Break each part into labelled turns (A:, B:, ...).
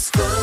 A: Let's go.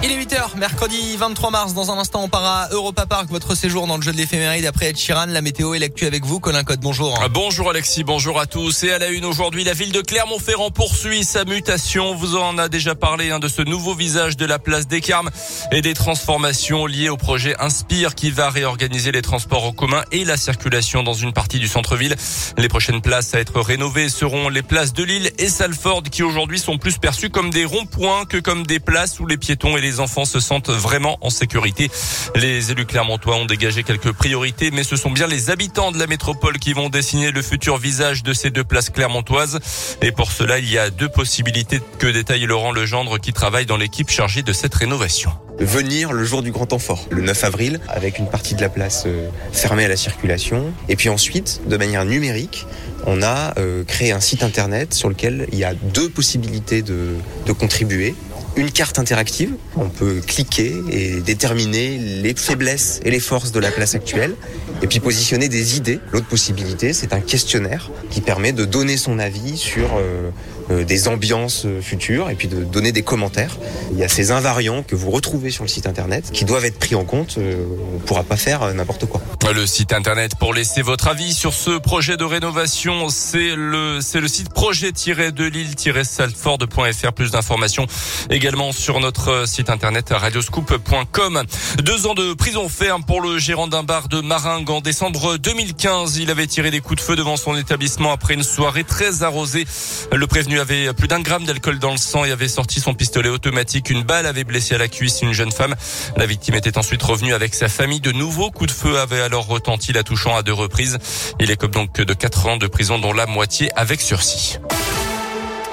A: Il est 8h, mercredi 23 mars. Dans un instant, on part à Europa Park. Votre séjour dans le jeu de l'éphéméride après Ed Sheeran. La météo et l'actu avec vous. Colin Code, bonjour.
B: Ah, bonjour Alexis, bonjour à tous. Et à la une aujourd'hui, la ville de Clermont-Ferrand poursuit sa mutation. Vous en a déjà parlé hein, de ce nouveau visage de la place des Carmes et des transformations liées au projet Inspire qui va réorganiser les transports en commun et la circulation dans une partie du centre-ville. Les prochaines places à être rénovées seront les places de Lille et Salford qui aujourd'hui sont plus perçues comme des ronds-points que comme des places où les piétons et les les enfants se sentent vraiment en sécurité. Les élus clermontois ont dégagé quelques priorités, mais ce sont bien les habitants de la métropole qui vont dessiner le futur visage de ces deux places clermontoises. Et pour cela, il y a deux possibilités que détaille Laurent Legendre qui travaille dans l'équipe chargée de cette rénovation
C: venir le jour du grand temps le 9 avril, avec une partie de la place euh, fermée à la circulation. Et puis ensuite, de manière numérique, on a euh, créé un site internet sur lequel il y a deux possibilités de contribuer une carte interactive. On peut cliquer et déterminer les faiblesses et les forces de la place actuelle et puis positionner des idées. L'autre possibilité, c'est un questionnaire qui permet de donner son avis sur euh, euh, des ambiances euh, futures et puis de donner des commentaires. Il y a ces invariants que vous retrouvez sur le site internet qui doivent être pris en compte. on ne pourra pas faire n'importe quoi.
B: Le site internet pour laisser votre avis sur ce projet de rénovation, c'est le le site projet-de lille-salford.fr. Plus d'informations également sur notre site internet radioscoop.com. Deux ans de prison ferme pour le gérant d'un bar de Maringue en décembre 2015. Il avait tiré des coups de feu devant son établissement après une soirée très arrosée. Le prévenu avait plus d'un gramme d'alcool dans le sang et avait sorti son pistolet automatique. Une balle avait blessé à la cuisse une jeune femme. La victime était ensuite revenue avec sa famille. De nouveaux coups de feu avaient alors retenti, la touchant à deux reprises. Il est comme donc de 4 ans de prison dont la moitié avec sursis.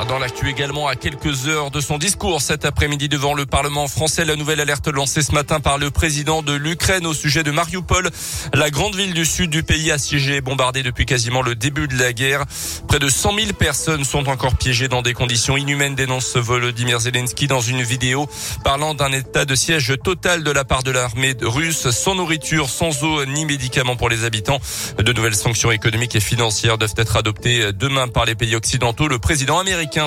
B: Dans l'actu également, à quelques heures de son discours cet après-midi devant le Parlement français, la nouvelle alerte lancée ce matin par le président de l'Ukraine au sujet de Mariupol, la grande ville du sud du pays assiégée et bombardée depuis quasiment le début de la guerre. Près de 100 000 personnes sont encore piégées dans des conditions inhumaines, dénonce Volodymyr Zelensky dans une vidéo parlant d'un état de siège total de la part de l'armée russe, sans nourriture, sans eau ni médicaments pour les habitants. De nouvelles sanctions économiques et financières doivent être adoptées demain par les pays occidentaux. Le président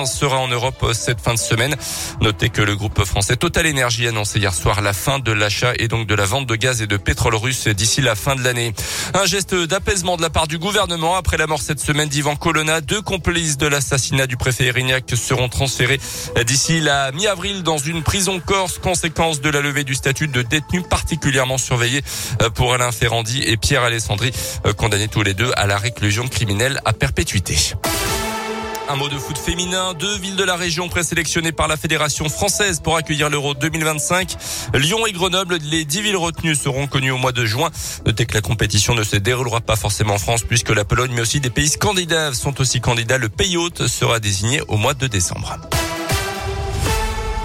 B: sera en Europe cette fin de semaine. Notez que le groupe français Total Energy a annoncé hier soir la fin de l'achat et donc de la vente de gaz et de pétrole russe d'ici la fin de l'année. Un geste d'apaisement de la part du gouvernement après la mort cette semaine d'Ivan Colonna. Deux complices de l'assassinat du préfet Erignac seront transférés d'ici la mi-avril dans une prison corse, conséquence de la levée du statut de détenu particulièrement surveillé pour Alain Ferrandi et Pierre Alessandri, condamnés tous les deux à la réclusion criminelle à perpétuité. Un mot de foot féminin. Deux villes de la région présélectionnées par la Fédération française pour accueillir l'Euro 2025. Lyon et Grenoble, les dix villes retenues seront connues au mois de juin. Notez que la compétition ne se déroulera pas forcément en France puisque la Pologne mais aussi des pays scandinaves sont aussi candidats. Le pays hôte sera désigné au mois de décembre.